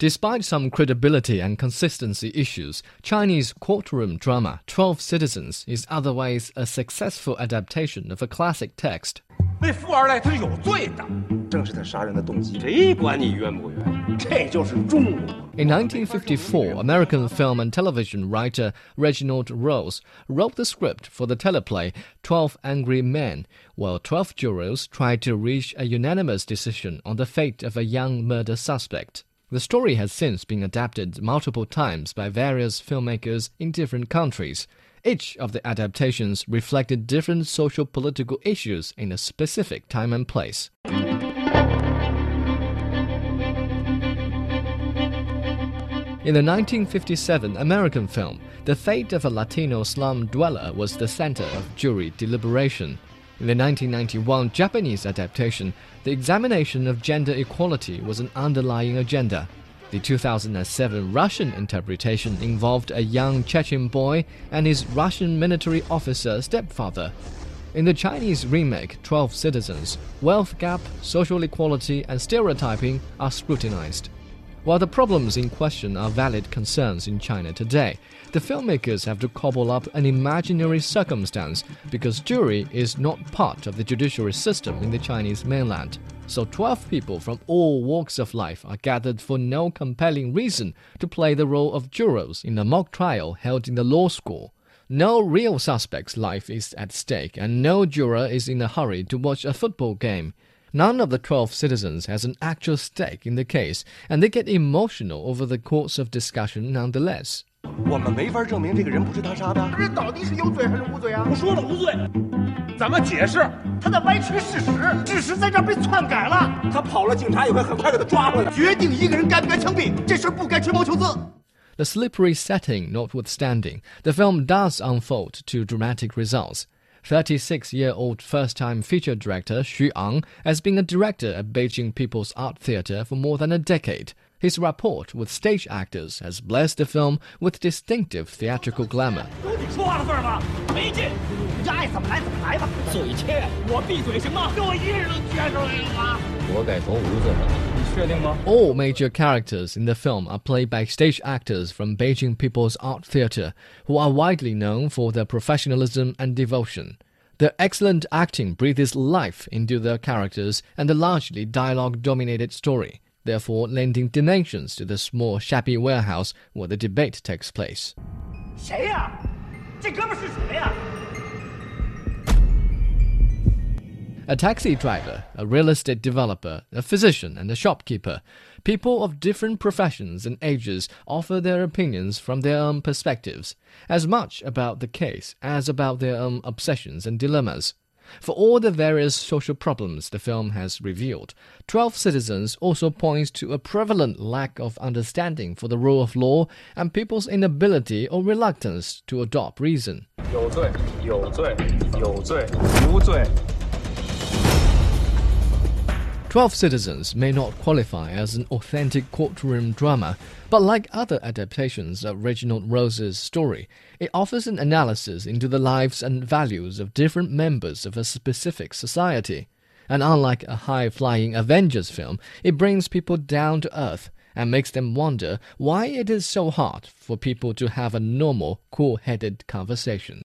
Despite some credibility and consistency issues, Chinese courtroom drama Twelve Citizens is otherwise a successful adaptation of a classic text. 那富二代他是有罪的，正是他杀人的动机。谁管你冤不冤？这就是中国。In 1954, American film and television writer Reginald Rose wrote the script for the teleplay Twelve Angry Men, while 12 jurors tried to reach a unanimous decision on the fate of a young murder suspect. The story has since been adapted multiple times by various filmmakers in different countries. Each of the adaptations reflected different social political issues in a specific time and place. In the 1957 American film, the fate of a Latino slum dweller was the center of jury deliberation. In the 1991 Japanese adaptation, the examination of gender equality was an underlying agenda. The 2007 Russian interpretation involved a young Chechen boy and his Russian military officer stepfather. In the Chinese remake, 12 Citizens, wealth gap, social equality, and stereotyping are scrutinized. While the problems in question are valid concerns in China today, the filmmakers have to cobble up an imaginary circumstance because jury is not part of the judiciary system in the Chinese mainland. So 12 people from all walks of life are gathered for no compelling reason to play the role of jurors in a mock trial held in the law school. No real suspect's life is at stake, and no juror is in a hurry to watch a football game. None of the 12 citizens has an actual stake in the case, and they get emotional over the course of discussion nonetheless. 我们没法证明这个人不是他杀的。这到底是有罪还是无罪啊？我说了无罪，怎么解释？他在歪曲事实，事实在这儿被篡改了。他跑了，警察也会很快给他抓回来。决定一个人该不该枪毙，这事不该吹毛求疵。The slippery setting notwithstanding, the film does unfold to dramatic results. 36 year old first time feature director Xu Ang has been a director at Beijing People's Art Theatre for more than a decade. His rapport with stage actors has blessed the film with distinctive theatrical glamour. 有你说话的份儿吗？没劲，你爱怎么来怎么来吧。嘴欠，我闭嘴行吗？给我一个人都撅出来了吗？我改从无罪了。你确定吗？All major characters in the film are played by stage actors from Beijing People's Art Theatre, who are widely known for their professionalism and devotion. Their excellent acting breathes life into their characters and the largely dialogue dominated story therefore lending dimensions to the small, shabby warehouse where the debate takes place. A taxi driver, a real estate developer, a physician, and a shopkeeper. People of different professions and ages offer their opinions from their own perspectives, as much about the case as about their own obsessions and dilemmas. For all the various social problems the film has revealed, Twelve Citizens also points to a prevalent lack of understanding for the rule of law and people's inability or reluctance to adopt reason. 有罪，有罪，有罪，无罪。 Twelve Citizens may not qualify as an authentic courtroom drama, but like other adaptations of Reginald Rose's story, it offers an analysis into the lives and values of different members of a specific society. And unlike a high flying Avengers film, it brings people down to earth and makes them wonder why it is so hard for people to have a normal, cool headed conversation.